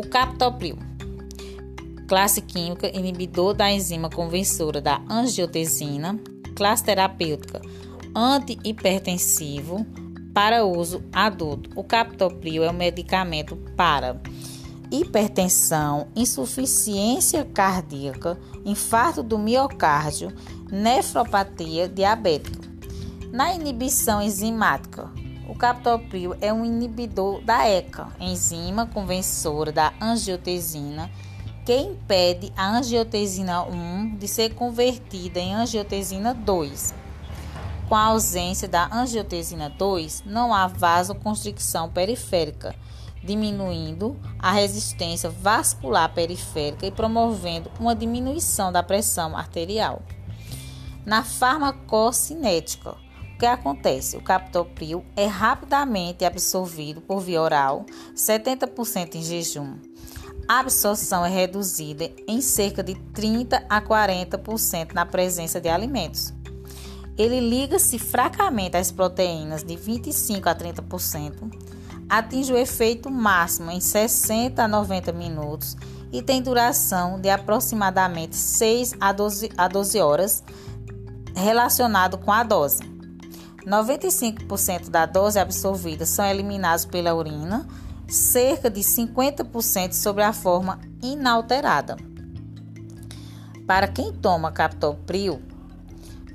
O captopril, classe química inibidor da enzima conversora da angiotensina, classe terapêutica antihipertensivo para uso adulto. O captopril é um medicamento para hipertensão, insuficiência cardíaca, infarto do miocárdio, nefropatia diabética. Na inibição enzimática, o captopril é um inibidor da ECA, enzima conversora da angiotensina, que impede a angiotensina 1 de ser convertida em angiotensina 2. Com a ausência da angiotensina 2, não há vasoconstricção periférica diminuindo a resistência vascular periférica e promovendo uma diminuição da pressão arterial. Na farmacocinética, que acontece? O captopril é rapidamente absorvido por via oral, 70% em jejum. A absorção é reduzida em cerca de 30 a 40% na presença de alimentos. Ele liga-se fracamente às proteínas de 25 a 30% atinge o efeito máximo em 60 a 90 minutos e tem duração de aproximadamente 6 a 12, a 12 horas, relacionado com a dose. 95% da dose absorvida são eliminados pela urina, cerca de 50% sobre a forma inalterada. Para quem toma captopril,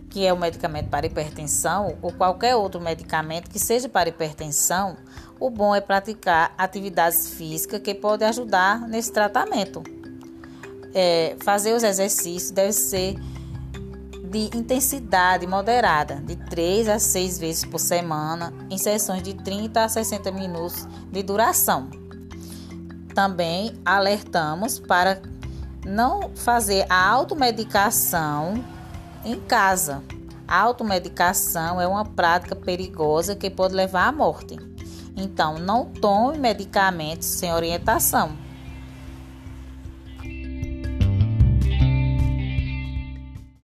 que é o medicamento para hipertensão, ou qualquer outro medicamento que seja para hipertensão, o bom é praticar atividades físicas que podem ajudar nesse tratamento. É, fazer os exercícios deve ser de intensidade moderada, de 3 a 6 vezes por semana, em sessões de 30 a 60 minutos de duração. Também alertamos para não fazer a automedicação em casa. A automedicação é uma prática perigosa que pode levar à morte. Então, não tome medicamentos sem orientação.